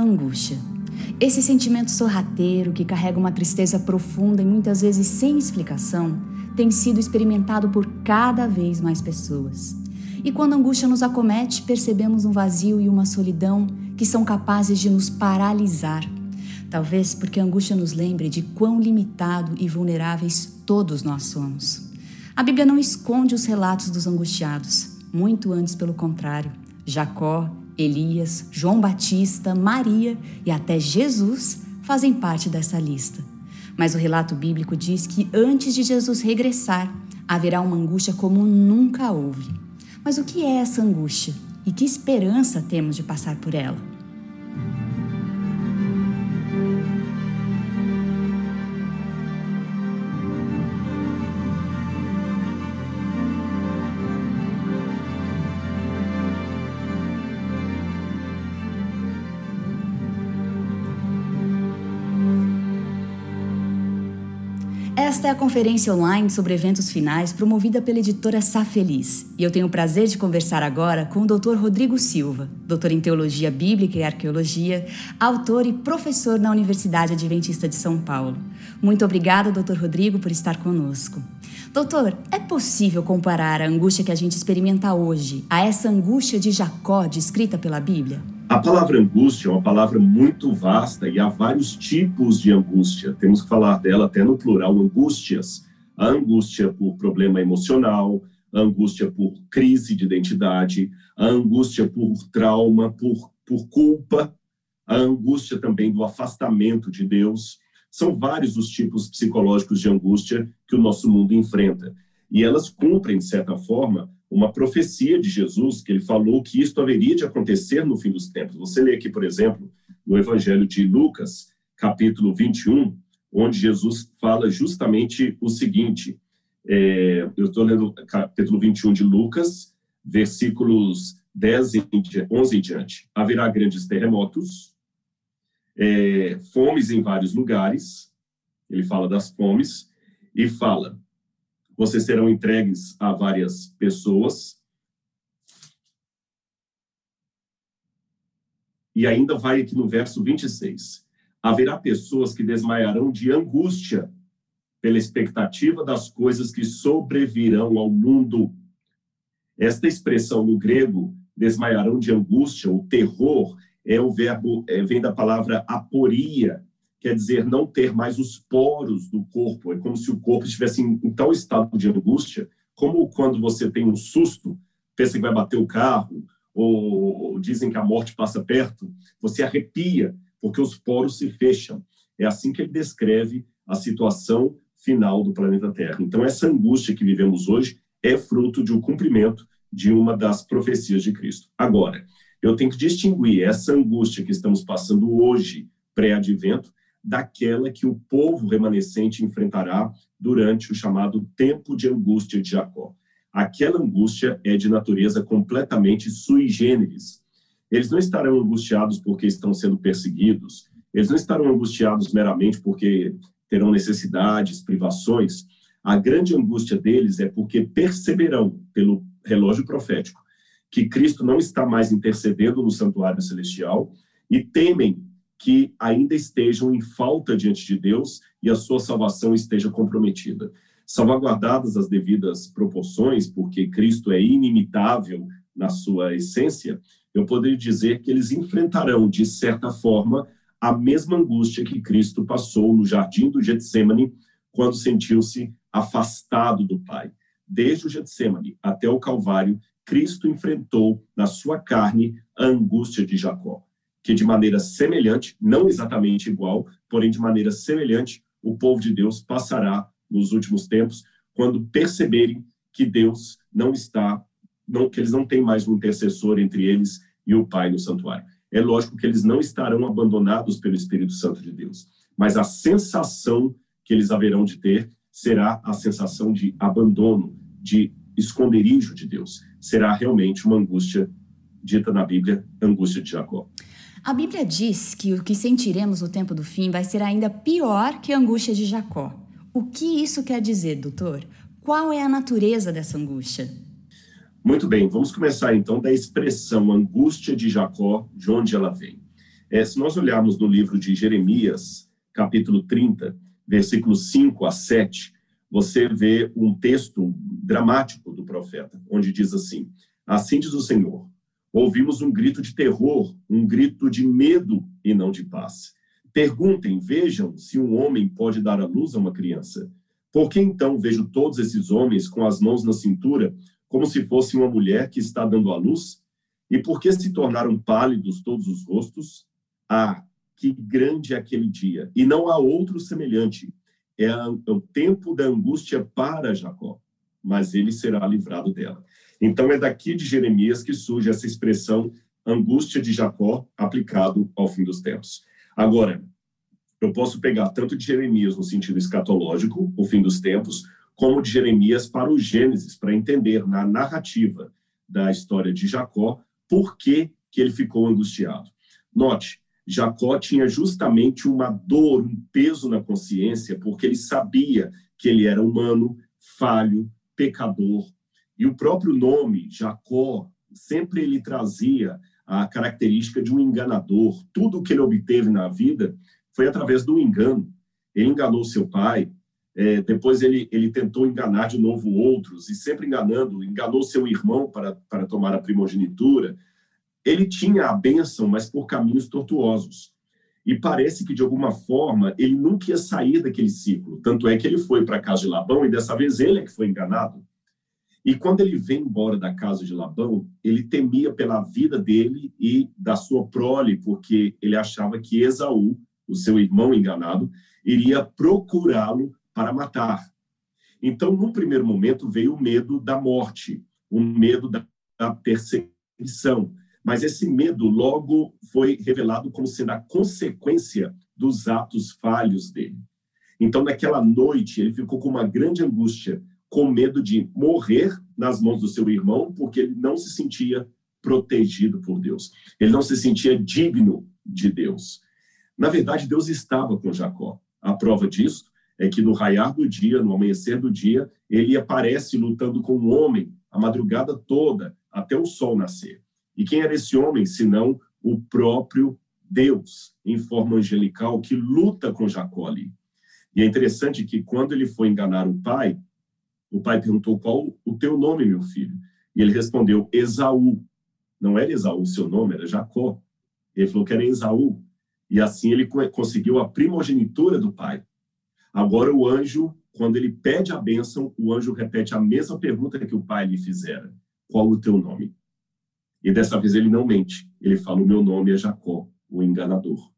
Angústia. Esse sentimento sorrateiro que carrega uma tristeza profunda e muitas vezes sem explicação tem sido experimentado por cada vez mais pessoas. E quando a angústia nos acomete, percebemos um vazio e uma solidão que são capazes de nos paralisar. Talvez porque a angústia nos lembre de quão limitado e vulneráveis todos nós somos. A Bíblia não esconde os relatos dos angustiados, muito antes pelo contrário. Jacó, Elias, João Batista, Maria e até Jesus fazem parte dessa lista. Mas o relato bíblico diz que antes de Jesus regressar, haverá uma angústia como nunca houve. Mas o que é essa angústia e que esperança temos de passar por ela? Esta é a conferência online sobre eventos finais promovida pela editora Sá Feliz. E eu tenho o prazer de conversar agora com o Dr. Rodrigo Silva, doutor em Teologia Bíblica e Arqueologia, autor e professor na Universidade Adventista de São Paulo. Muito obrigada, doutor Rodrigo, por estar conosco. Doutor, é possível comparar a angústia que a gente experimenta hoje a essa angústia de Jacó descrita pela Bíblia? A palavra angústia é uma palavra muito vasta e há vários tipos de angústia. Temos que falar dela até no plural, angústias. A angústia por problema emocional, a angústia por crise de identidade, a angústia por trauma, por, por culpa, a angústia também do afastamento de Deus. São vários os tipos psicológicos de angústia que o nosso mundo enfrenta. E elas cumprem, de certa forma, uma profecia de Jesus, que ele falou que isto haveria de acontecer no fim dos tempos. Você lê aqui, por exemplo, no Evangelho de Lucas, capítulo 21, onde Jesus fala justamente o seguinte. É, eu estou lendo capítulo 21 de Lucas, versículos 10 e 11 em diante. Haverá grandes terremotos, é, fomes em vários lugares, ele fala das fomes, e fala vocês serão entregues a várias pessoas. E ainda vai aqui no verso 26. Haverá pessoas que desmaiarão de angústia pela expectativa das coisas que sobrevirão ao mundo. Esta expressão no grego, desmaiarão de angústia, o terror, é o verbo, é, vem da palavra aporia, quer dizer não ter mais os poros do corpo. É como se o corpo estivesse em, tal estado de angústia, como quando você tem um susto, pensa que vai bater o carro, ou, ou dizem que a morte passa perto, você arrepia, porque os poros se fecham. É assim que ele descreve a situação final do planeta Terra. Então, essa angústia que vivemos hoje é fruto de um cumprimento de uma das profecias de Cristo. Agora, eu tenho que distinguir essa angústia que estamos passando hoje, pré-advento, daquela que o povo remanescente enfrentará durante o chamado tempo de angústia de Jacó. Aquela angústia é de natureza completamente sui generis. Eles não estarão angustiados porque estão sendo perseguidos, eles não estarão angustiados meramente porque terão necessidades, privações. A grande angústia deles é porque perceberão, pelo relógio profético, que Cristo não está mais intercedendo no santuário celestial e temem que ainda estejam em falta diante de Deus e a sua salvação esteja comprometida. Salvaguardadas as devidas proporções, porque Cristo é inimitável na sua essência, eu poderia dizer que eles enfrentarão, de certa forma, a mesma angústia que Cristo passou no jardim do Getsemane, quando sentiu-se afastado do Pai. Desde o Getsemane até o Calvário, Cristo enfrentou na sua carne a angústia de Jacó que de maneira semelhante, não exatamente igual, porém de maneira semelhante, o povo de Deus passará nos últimos tempos, quando perceberem que Deus não está, não, que eles não têm mais um intercessor entre eles e o Pai no santuário. É lógico que eles não estarão abandonados pelo Espírito Santo de Deus, mas a sensação que eles haverão de ter será a sensação de abandono, de esconderijo de Deus. Será realmente uma angústia dita na Bíblia, angústia de Jacó. A Bíblia diz que o que sentiremos no tempo do fim vai ser ainda pior que a angústia de Jacó. O que isso quer dizer, doutor? Qual é a natureza dessa angústia? Muito bem, vamos começar então da expressão angústia de Jacó, de onde ela vem. É, se nós olharmos no livro de Jeremias, capítulo 30, versículos 5 a 7, você vê um texto dramático do profeta, onde diz assim: Assim diz o Senhor, ouvimos um grito de terror, um grito de medo e não de paz. Perguntem, vejam se um homem pode dar à luz a uma criança. Por que então vejo todos esses homens com as mãos na cintura, como se fosse uma mulher que está dando à luz? E por que se tornaram pálidos todos os rostos? Ah, que grande é aquele dia! E não há outro semelhante. É, o tempo da angústia para Jacó, mas ele será livrado dela. Então é daqui de Jeremias que surge essa expressão angústia de Jacó aplicado ao fim dos tempos. Agora, eu posso pegar tanto de Jeremias no sentido escatológico, o fim dos tempos, como de Jeremias para o Gênesis, para entender na narrativa da história de Jacó por que, que ele ficou angustiado. Note, Jacó tinha justamente uma dor, um peso na consciência, porque ele sabia que ele era humano, falho, pecador. E o próprio nome, Jacó, sempre ele trazia a característica de um enganador. Tudo que ele obteve na vida foi através do engano. Ele enganou seu pai, é, depois ele, ele tentou enganar de novo outros, e sempre enganando, enganou seu irmão para, para tomar a primogenitura. Ele tinha a bênção, mas por caminhos tortuosos. E parece que, de alguma forma, ele nunca ia sair daquele ciclo. Tanto é que ele foi para a casa de Labão, e dessa vez ele é que foi enganado. E quando ele vem embora da casa de Labão, ele temia pela vida dele e da sua prole, porque ele achava que Esaú, o seu irmão enganado, iria procurá-lo para matar. Então, num primeiro momento, veio o medo da morte, o medo da perseguição. Mas esse medo logo foi revelado como sendo a consequência dos atos falhos dele. Então, naquela noite, ele ficou com uma grande angústia, com medo de morrer nas mãos do seu irmão, porque ele não se sentia protegido por Deus. Ele não se sentia digno de Deus. Na verdade, Deus estava com Jacó. A prova disso é que no raiar do dia, no amanhecer do dia, ele aparece lutando com um homem a madrugada toda, até o sol nascer. E quem era esse homem, senão o próprio Deus, em forma angelical, que luta com Jacó ali. E é interessante que quando ele foi enganar o pai, o pai perguntou qual o teu nome, meu filho. E ele respondeu, Esaú. Não era Esaú o seu nome, era Jacó. Ele falou que era Esaú. E assim ele conseguiu a primogenitura do pai. Agora o anjo, quando ele pede a bênção, o anjo repete a mesma pergunta que o pai lhe fizera: Qual o teu nome? E dessa vez ele não mente. Ele fala: O meu nome é Jacó, o enganador.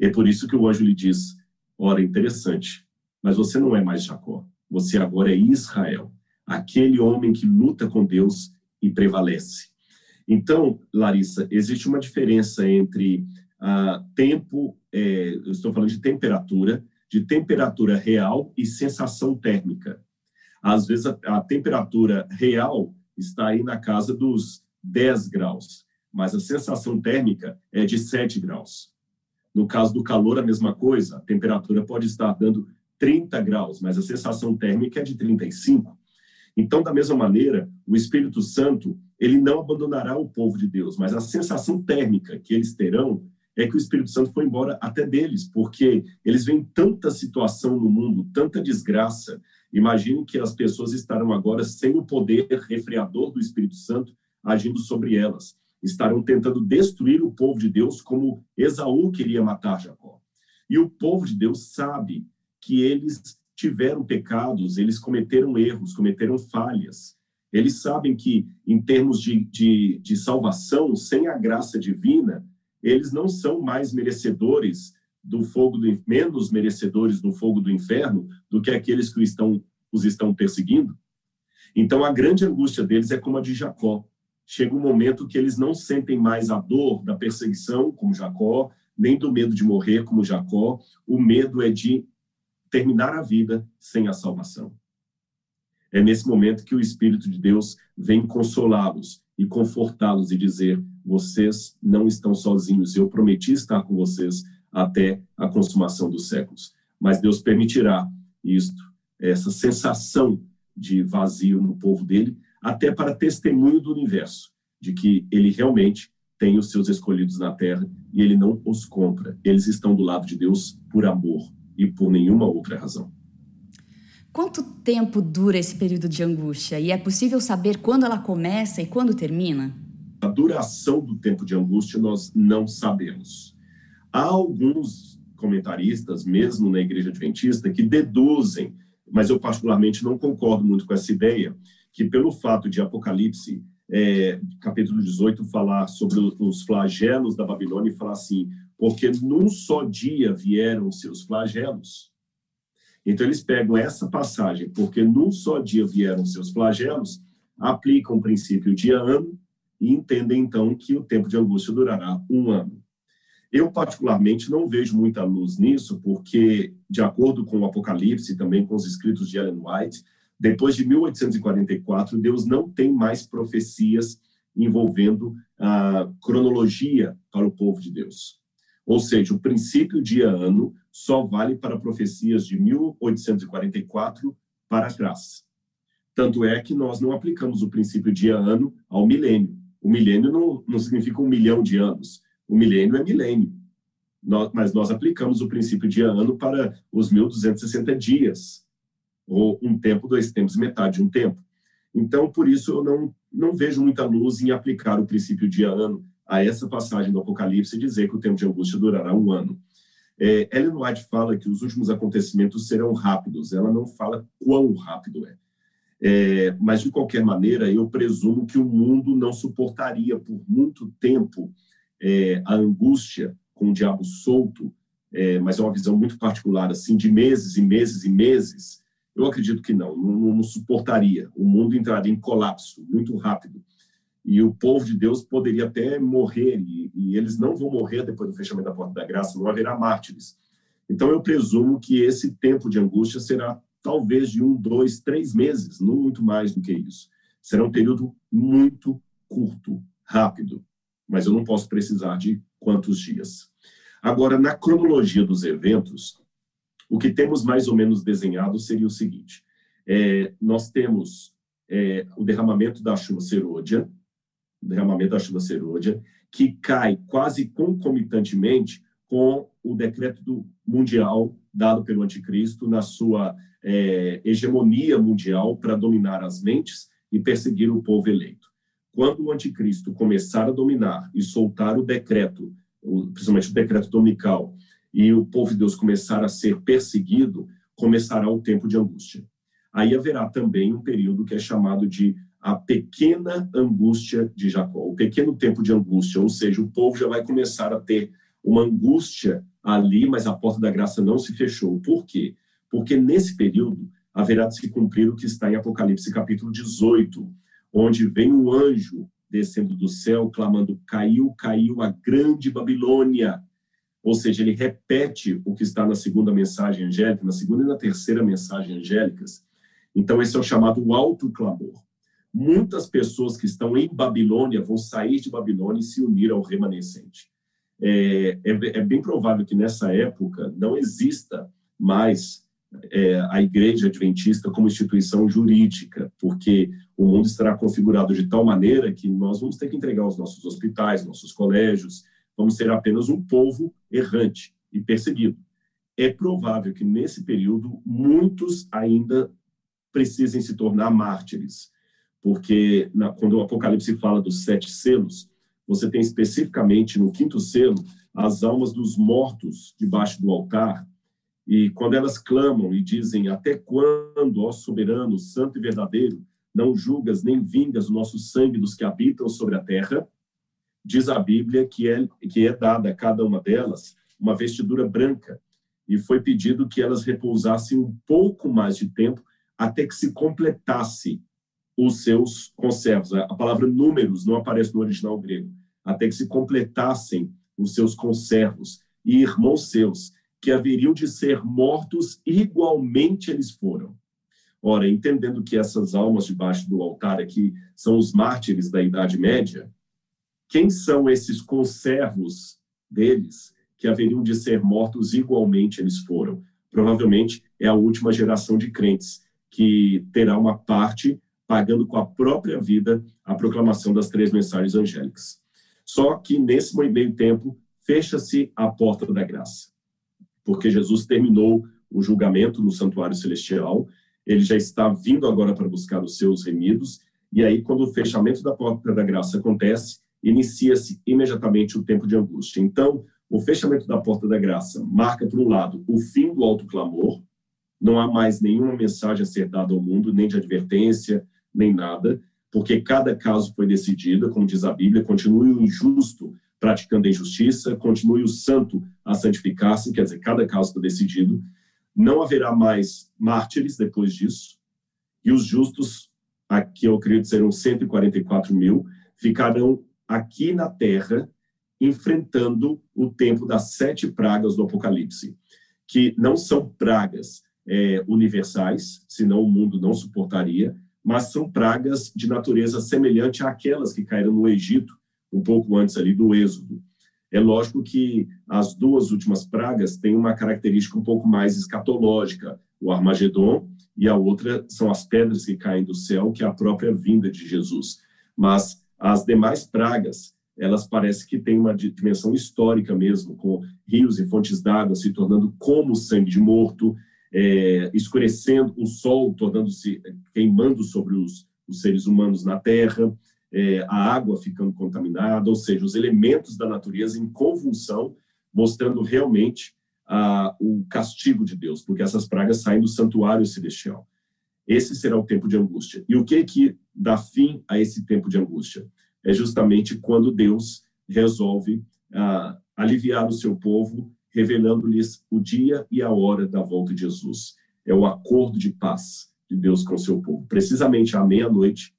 É por isso que o anjo lhe diz: Ora, interessante, mas você não é mais Jacó. Você agora é Israel, aquele homem que luta com Deus e prevalece. Então, Larissa, existe uma diferença entre ah, tempo, é, eu estou falando de temperatura, de temperatura real e sensação térmica. Às vezes, a, a temperatura real está aí na casa dos 10 graus, mas a sensação térmica é de 7 graus. No caso do calor, a mesma coisa, a temperatura pode estar dando 30 graus, mas a sensação térmica é de 35. Então, da mesma maneira, o Espírito Santo, ele não abandonará o povo de Deus, mas a sensação térmica que eles terão é que o Espírito Santo foi embora até deles, porque eles veem tanta situação no mundo, tanta desgraça. Imagine que as pessoas estarão agora sem o poder refreador do Espírito Santo agindo sobre elas. Estarão tentando destruir o povo de Deus como Esaú queria matar Jacó. E o povo de Deus sabe que eles tiveram pecados, eles cometeram erros, cometeram falhas. Eles sabem que, em termos de, de, de salvação, sem a graça divina, eles não são mais merecedores do fogo do menos merecedores do fogo do inferno do que aqueles que estão, os estão perseguindo. Então a grande angústia deles é como a de Jacó. Chega um momento que eles não sentem mais a dor da perseguição, como Jacó, nem do medo de morrer, como Jacó. O medo é de terminar a vida sem a salvação. É nesse momento que o Espírito de Deus vem consolá-los e confortá-los e dizer: vocês não estão sozinhos, eu prometi estar com vocês até a consumação dos séculos. Mas Deus permitirá isto, essa sensação de vazio no povo dele, até para testemunho do universo, de que ele realmente tem os seus escolhidos na terra e ele não os compra. Eles estão do lado de Deus por amor e por nenhuma outra razão. Quanto tempo dura esse período de angústia? E é possível saber quando ela começa e quando termina? A duração do tempo de angústia nós não sabemos. Há alguns comentaristas, mesmo na Igreja Adventista, que deduzem, mas eu particularmente não concordo muito com essa ideia, que pelo fato de Apocalipse, é, capítulo 18, falar sobre os flagelos da Babilônia e falar assim, porque num só dia vieram seus flagelos. Então eles pegam essa passagem, porque num só dia vieram seus flagelos, aplicam o princípio dia-ano e entendem então que o tempo de angústia durará um ano. Eu, particularmente, não vejo muita luz nisso, porque, de acordo com o Apocalipse e também com os escritos de Ellen White, depois de 1844, Deus não tem mais profecias envolvendo a cronologia para o povo de Deus. Ou seja, o princípio de ano só vale para profecias de 1844 para trás. Tanto é que nós não aplicamos o princípio de ano ao milênio. O milênio não, não significa um milhão de anos. O milênio é milênio. Nós, mas nós aplicamos o princípio de ano para os 1.260 dias, ou um tempo, dois tempos, metade de um tempo. Então, por isso, eu não, não vejo muita luz em aplicar o princípio de ano a essa passagem do Apocalipse dizer que o tempo de angústia durará um ano. É, Ellen White fala que os últimos acontecimentos serão rápidos, ela não fala quão rápido é. É, mas, de qualquer maneira, eu presumo que o mundo não suportaria por muito tempo é, a angústia com o diabo solto, é, mas é uma visão muito particular, assim, de meses e meses e meses. Eu acredito que não, não, não suportaria. O mundo entraria em colapso muito rápido. E o povo de Deus poderia até morrer, e, e eles não vão morrer depois do fechamento da porta da graça, não haverá mártires. Então, eu presumo que esse tempo de angústia será talvez de um, dois, três meses, não muito mais do que isso. Será um período muito curto, rápido, mas eu não posso precisar de quantos dias. Agora, na cronologia dos eventos, o que temos mais ou menos desenhado seria o seguinte: é, nós temos é, o derramamento da chuva serôdia, derramamento da chuva serôdia, que cai quase concomitantemente com o decreto mundial dado pelo anticristo na sua é, hegemonia mundial para dominar as mentes e perseguir o povo eleito. Quando o anticristo começar a dominar e soltar o decreto, principalmente o decreto dominical, e o povo de Deus começar a ser perseguido, começará o tempo de angústia. Aí haverá também um período que é chamado de a pequena angústia de Jacó, o pequeno tempo de angústia, ou seja, o povo já vai começar a ter uma angústia ali, mas a porta da graça não se fechou. Por quê? Porque nesse período haverá de se cumprir o que está em Apocalipse capítulo 18, onde vem um anjo descendo do céu clamando: Caiu, caiu a grande Babilônia. Ou seja, ele repete o que está na segunda mensagem angélica, na segunda e na terceira mensagem angélicas. Então, esse é o chamado alto clamor. Muitas pessoas que estão em Babilônia vão sair de Babilônia e se unir ao remanescente é, é, é, bem provável que nessa época não exista mais é, a Igreja Adventista como instituição jurídica, porque o mundo estará configurado de tal maneira que nós vamos ter que entregar os nossos hospitais, nossos colégios, vamos ser apenas um povo errante e perseguido. É provável que nesse período muitos ainda precisem se tornar mártires, porque na, quando o Apocalipse fala dos sete selos, você tem especificamente no quinto selo as almas dos mortos debaixo do altar. E quando elas clamam e dizem: Até quando, ó soberano, santo e verdadeiro, não julgas nem vingas o nosso sangue dos que habitam sobre a terra? Diz a Bíblia que é, que é dada a cada uma delas uma vestidura branca, e foi pedido que elas repousassem um pouco mais de tempo até que se completasse os seus conservos. A palavra números não aparece no original grego. Até que se completassem os seus conservos e irmãos seus, que haveriam de ser mortos igualmente eles foram. Ora, entendendo que essas almas debaixo do altar aqui são os mártires da Idade Média, quem são esses conservos deles que haveriam de ser mortos igualmente eles foram? Provavelmente é a última geração de crentes que terá uma parte pagando com a própria vida a proclamação das três mensagens angélicas. Só que nesse meio tempo fecha-se a porta da graça, porque Jesus terminou o julgamento no santuário celestial, ele já está vindo agora para buscar os seus remidos, e aí quando o fechamento da porta da graça acontece, inicia-se imediatamente o tempo de angústia. Então, o fechamento da porta da graça marca, por um lado, o fim do alto clamor, não há mais nenhuma mensagem a ser dada ao mundo, nem de advertência, nem nada, porque cada caso foi decidido, como diz a Bíblia, continue o injusto praticando a injustiça, continue o santo a santificar-se, quer dizer, cada caso foi decidido. Não haverá mais mártires depois disso, e os justos, aqui eu creio que serão 144 mil, ficarão aqui na terra, enfrentando o tempo das sete pragas do Apocalipse, que não são pragas é, universais, senão o mundo não suportaria, mas são pragas de natureza semelhante àquelas que caíram no Egito, um pouco antes ali do Êxodo. É lógico que as duas últimas pragas têm uma característica um pouco mais escatológica, o Armagedon, e a outra são as pedras que caem do céu, que é a própria vinda de Jesus. Mas as demais pragas, elas parecem que têm uma dimensão histórica mesmo, com rios e fontes d'água se tornando como sangue de morto, é, escurecendo o sol, tornando-se queimando sobre os, os, seres humanos na Terra, é, a água ficando contaminada, ou seja, os elementos da natureza em convulsão, mostrando realmente a, o castigo de Deus, porque essas pragas saem do santuário celestial. Esse será o tempo de angústia. E o que que dá fim a esse tempo de angústia? É justamente quando Deus resolve ah, aliviar o seu povo revelando-lhes o dia e a hora da volta de Jesus. É o acordo de paz de Deus com o seu povo. Precisamente à meia-noite,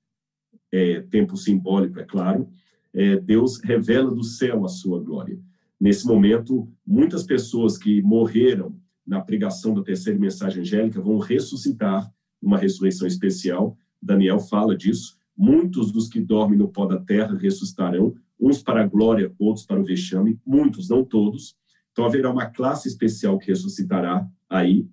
é, tempo simbólico, é claro, é, Deus revela do céu a sua glória. Nesse momento, muitas pessoas que morreram na pregação da terceira mensagem angélica vão ressuscitar numa ressurreição especial. Daniel fala disso. Muitos dos que dormem no pó da terra ressuscitarão, uns para a glória, outros para o vexame, muitos, não todos. Então, haverá uma classe especial que ressuscitará aí.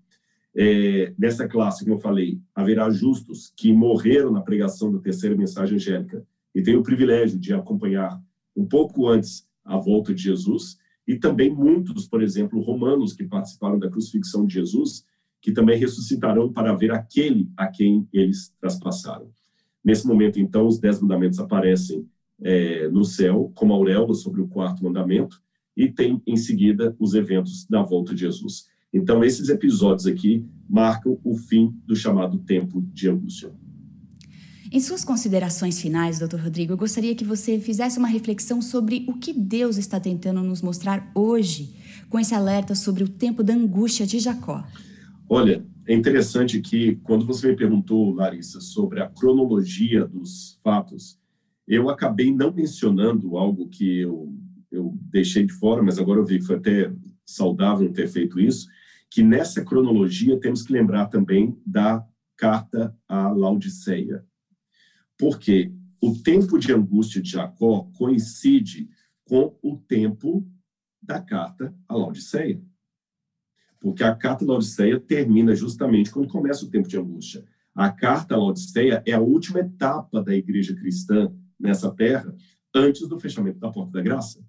É, nessa classe, como eu falei, haverá justos que morreram na pregação da terceira mensagem angélica e têm o privilégio de acompanhar um pouco antes a volta de Jesus, e também muitos, por exemplo, romanos que participaram da crucifixão de Jesus, que também ressuscitarão para ver aquele a quem eles traspassaram. Nesse momento, então, os dez mandamentos aparecem é, no céu, como auréola sobre o quarto mandamento, e tem em seguida os eventos da volta de Jesus. Então, esses episódios aqui marcam o fim do chamado tempo de angústia. Em suas considerações finais, Dr. Rodrigo, eu gostaria que você fizesse uma reflexão sobre o que Deus está tentando nos mostrar hoje com esse alerta sobre o tempo da angústia de Jacó. Olha, é interessante que quando você me perguntou, Larissa, sobre a cronologia dos fatos, eu acabei não mencionando algo que eu eu deixei de fora, mas agora eu vi que foi até saudável ter feito isso, que nessa cronologia temos que lembrar também da carta à Laodiceia. Porque o tempo de angústia de Jacó coincide com o tempo da carta à Laodiceia. Porque a carta à Laodiceia termina justamente quando começa o tempo de angústia. A carta à Laodiceia é a última etapa da igreja cristã nessa terra antes do fechamento da porta da graça.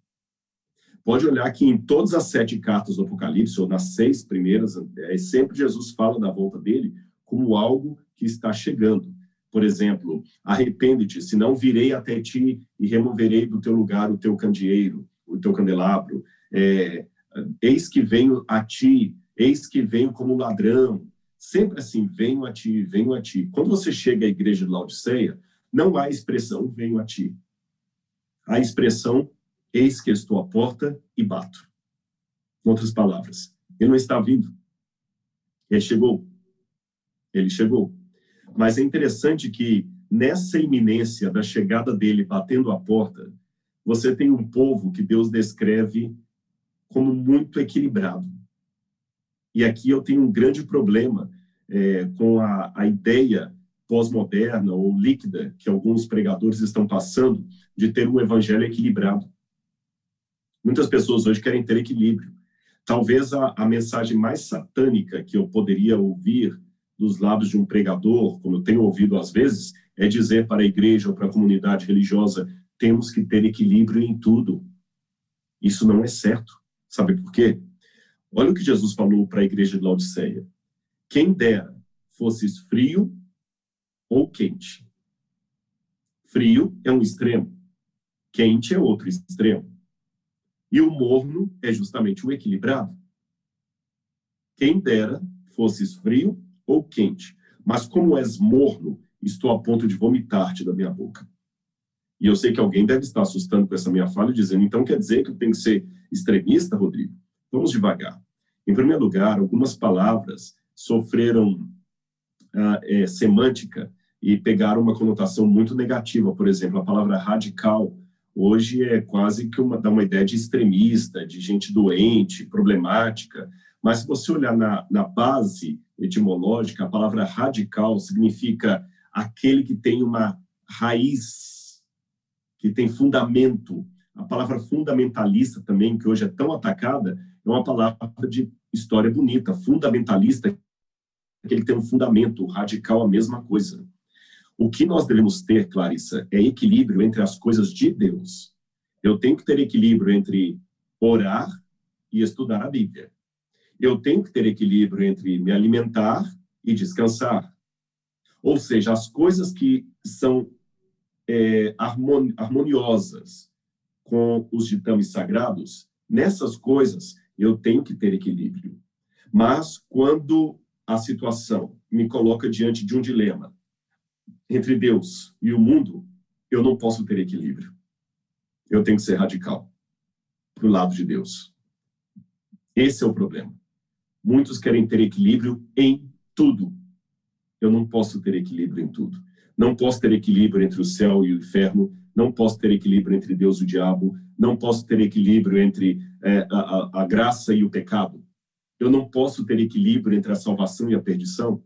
Pode olhar que em todas as sete cartas do Apocalipse, ou nas seis primeiras, é, sempre Jesus fala da volta dele como algo que está chegando. Por exemplo, arrepende-te, senão virei até ti e removerei do teu lugar o teu candeeiro, o teu candelabro. É, eis que venho a ti, eis que venho como ladrão. Sempre assim, venho a ti, venho a ti. Quando você chega à igreja de Laodiceia, não há expressão venho a ti. A expressão Eis que estou à porta e bato. Em outras palavras, ele não está vindo. Ele chegou. Ele chegou. Mas é interessante que nessa iminência da chegada dele batendo a porta, você tem um povo que Deus descreve como muito equilibrado. E aqui eu tenho um grande problema é, com a, a ideia pós-moderna ou líquida que alguns pregadores estão passando de ter um evangelho equilibrado. Muitas pessoas hoje querem ter equilíbrio. Talvez a, a mensagem mais satânica que eu poderia ouvir dos lábios de um pregador, como eu tenho ouvido às vezes, é dizer para a igreja ou para a comunidade religiosa: temos que ter equilíbrio em tudo. Isso não é certo. Sabe por quê? Olha o que Jesus falou para a igreja de Laodiceia. Quem dera fosses frio ou quente. Frio é um extremo, quente é outro extremo. E o morno é justamente o equilibrado. Quem dera fosses frio ou quente, mas como és morno, estou a ponto de vomitar-te da minha boca. E eu sei que alguém deve estar assustando com essa minha fala, dizendo, então quer dizer que eu tenho que ser extremista, Rodrigo? Vamos devagar. Em primeiro lugar, algumas palavras sofreram uh, é, semântica e pegaram uma conotação muito negativa. Por exemplo, a palavra radical hoje é quase que uma, dá uma ideia de extremista, de gente doente, problemática. Mas se você olhar na, na base etimológica, a palavra radical significa aquele que tem uma raiz, que tem fundamento. A palavra fundamentalista também, que hoje é tão atacada, é uma palavra de história bonita. Fundamentalista, aquele que tem um fundamento. Radical, a mesma coisa. O que nós devemos ter, Clarissa, é equilíbrio entre as coisas de Deus. Eu tenho que ter equilíbrio entre orar e estudar a Bíblia. Eu tenho que ter equilíbrio entre me alimentar e descansar. Ou seja, as coisas que são é, harmoniosas com os ditames sagrados, nessas coisas eu tenho que ter equilíbrio. Mas quando a situação me coloca diante de um dilema entre Deus e o mundo, eu não posso ter equilíbrio. Eu tenho que ser radical para o lado de Deus. Esse é o problema. Muitos querem ter equilíbrio em tudo. Eu não posso ter equilíbrio em tudo. Não posso ter equilíbrio entre o céu e o inferno. Não posso ter equilíbrio entre Deus e o diabo. Não posso ter equilíbrio entre é, a, a graça e o pecado. Eu não posso ter equilíbrio entre a salvação e a perdição,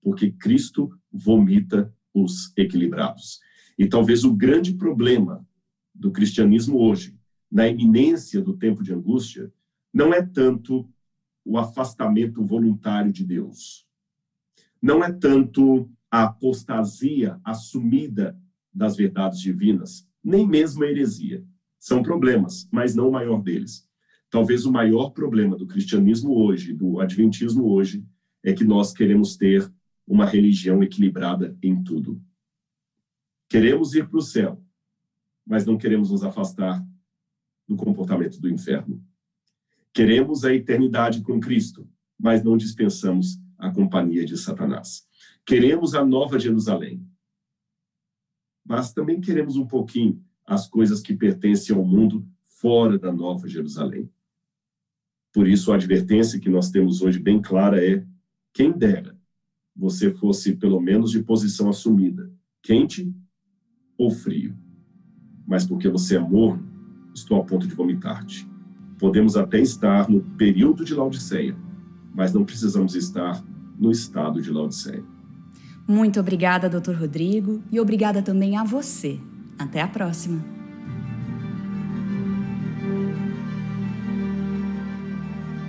porque Cristo vomita os equilibrados. E talvez o grande problema do cristianismo hoje, na iminência do tempo de angústia, não é tanto o afastamento voluntário de Deus. Não é tanto a apostasia assumida das verdades divinas, nem mesmo a heresia. São problemas, mas não o maior deles. Talvez o maior problema do cristianismo hoje, do adventismo hoje, é que nós queremos ter uma religião equilibrada em tudo. Queremos ir para o céu, mas não queremos nos afastar do comportamento do inferno. Queremos a eternidade com Cristo, mas não dispensamos a companhia de Satanás. Queremos a nova Jerusalém, mas também queremos um pouquinho as coisas que pertencem ao mundo fora da nova Jerusalém. Por isso, a advertência que nós temos hoje bem clara é: quem dera você fosse pelo menos de posição assumida, quente ou frio. Mas porque você é morno, estou a ponto de vomitar-te. Podemos até estar no período de Laodiceia, mas não precisamos estar no estado de Laodiceia. Muito obrigada, Dr. Rodrigo, e obrigada também a você. Até a próxima.